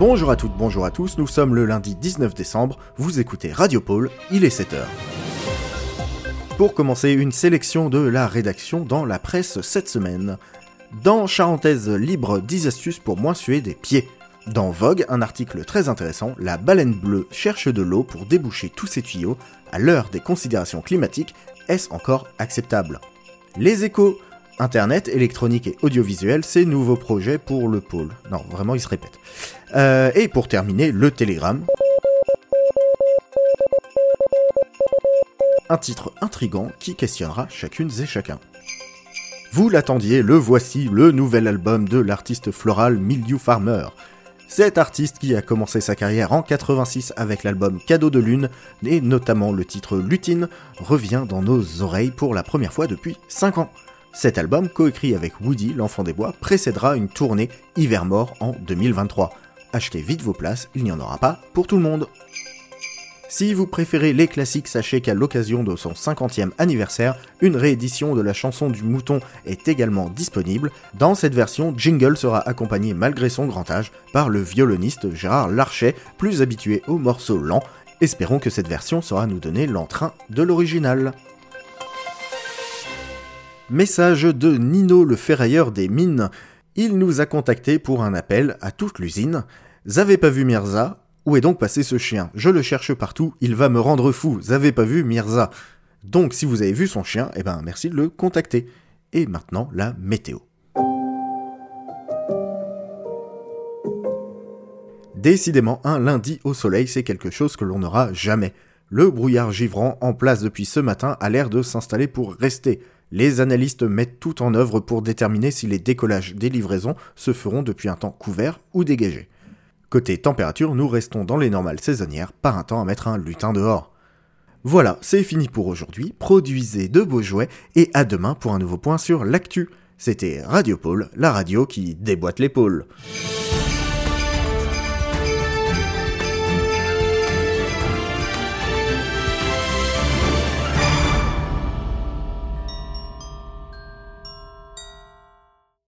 Bonjour à toutes, bonjour à tous, nous sommes le lundi 19 décembre, vous écoutez Radio Pôle, il est 7h. Pour commencer, une sélection de la rédaction dans la presse cette semaine. Dans Charentaise Libre, 10 astuces pour moins suer des pieds. Dans Vogue, un article très intéressant, la baleine bleue cherche de l'eau pour déboucher tous ses tuyaux. À l'heure des considérations climatiques, est-ce encore acceptable? Les échos, Internet, électronique et audiovisuel, c'est nouveaux projets pour le pôle. Non, vraiment, il se répète. Euh, et pour terminer, le Télégramme. Un titre intrigant qui questionnera chacune et chacun. Vous l'attendiez, le voici, le nouvel album de l'artiste floral Milieu Farmer. Cet artiste qui a commencé sa carrière en 86 avec l'album Cadeau de Lune et notamment le titre Lutine revient dans nos oreilles pour la première fois depuis 5 ans. Cet album, coécrit avec Woody, l'enfant des bois, précédera une tournée Hiver mort en 2023. Achetez vite vos places, il n'y en aura pas pour tout le monde. Si vous préférez les classiques, sachez qu'à l'occasion de son 50e anniversaire, une réédition de la chanson du mouton est également disponible. Dans cette version, Jingle sera accompagné malgré son grand âge par le violoniste Gérard Larchet, plus habitué aux morceaux lents. Espérons que cette version saura nous donner l'entrain de l'original. Message de Nino le ferrailleur des mines. Il nous a contacté pour un appel à toute l'usine. Z'avez pas vu Mirza? Où est donc passé ce chien? Je le cherche partout, il va me rendre fou. Z'avez pas vu Mirza? Donc si vous avez vu son chien, eh ben merci de le contacter. Et maintenant la météo. Décidément, un lundi au soleil, c'est quelque chose que l'on n'aura jamais. Le brouillard givrant en place depuis ce matin a l'air de s'installer pour rester. Les analystes mettent tout en œuvre pour déterminer si les décollages des livraisons se feront depuis un temps couvert ou dégagé. Côté température, nous restons dans les normales saisonnières, par un temps à mettre un lutin dehors. Voilà, c'est fini pour aujourd'hui, produisez de beaux jouets et à demain pour un nouveau point sur l'actu. C'était Radio Pôle, la radio qui déboîte l'épaule.